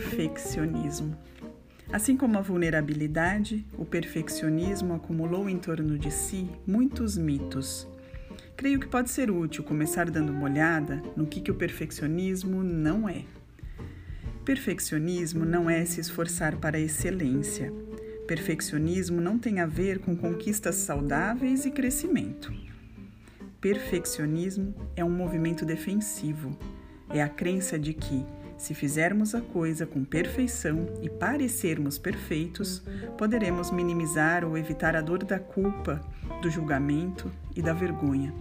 perfeccionismo. Assim como a vulnerabilidade, o perfeccionismo acumulou em torno de si muitos mitos. Creio que pode ser útil começar dando uma olhada no que, que o perfeccionismo não é. Perfeccionismo não é se esforçar para a excelência. Perfeccionismo não tem a ver com conquistas saudáveis e crescimento. Perfeccionismo é um movimento defensivo. É a crença de que, se fizermos a coisa com perfeição e parecermos perfeitos, poderemos minimizar ou evitar a dor da culpa, do julgamento e da vergonha.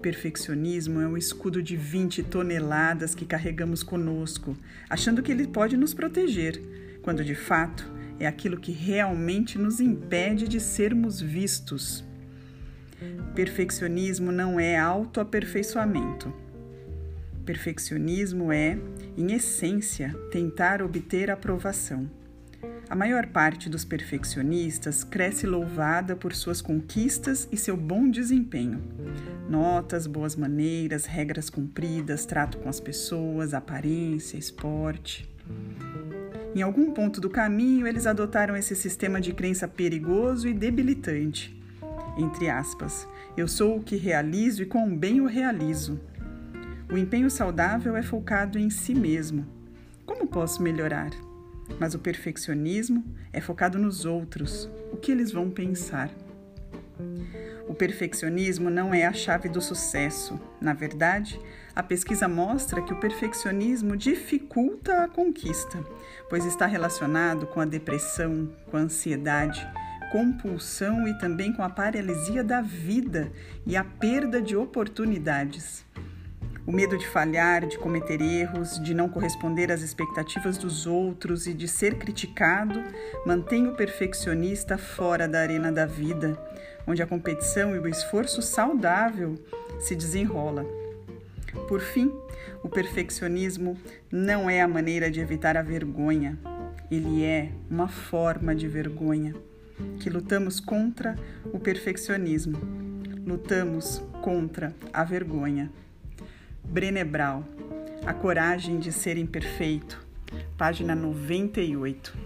Perfeccionismo é um escudo de 20 toneladas que carregamos conosco, achando que ele pode nos proteger, quando de fato é aquilo que realmente nos impede de sermos vistos. Perfeccionismo não é autoaperfeiçoamento. Perfeccionismo é, em essência, tentar obter aprovação. A maior parte dos perfeccionistas cresce louvada por suas conquistas e seu bom desempenho. Notas, boas maneiras, regras cumpridas, trato com as pessoas, aparência, esporte. Em algum ponto do caminho, eles adotaram esse sistema de crença perigoso e debilitante. Entre aspas, eu sou o que realizo e com bem o realizo. O empenho saudável é focado em si mesmo. Como posso melhorar? Mas o perfeccionismo é focado nos outros, o que eles vão pensar. O perfeccionismo não é a chave do sucesso. Na verdade, a pesquisa mostra que o perfeccionismo dificulta a conquista, pois está relacionado com a depressão, com a ansiedade, compulsão e também com a paralisia da vida e a perda de oportunidades. O medo de falhar, de cometer erros, de não corresponder às expectativas dos outros e de ser criticado mantém o perfeccionista fora da arena da vida, onde a competição e o esforço saudável se desenrola. Por fim, o perfeccionismo não é a maneira de evitar a vergonha, ele é uma forma de vergonha que lutamos contra o perfeccionismo, lutamos contra a vergonha. Brené Brown, A Coragem de Ser Imperfeito, página 98.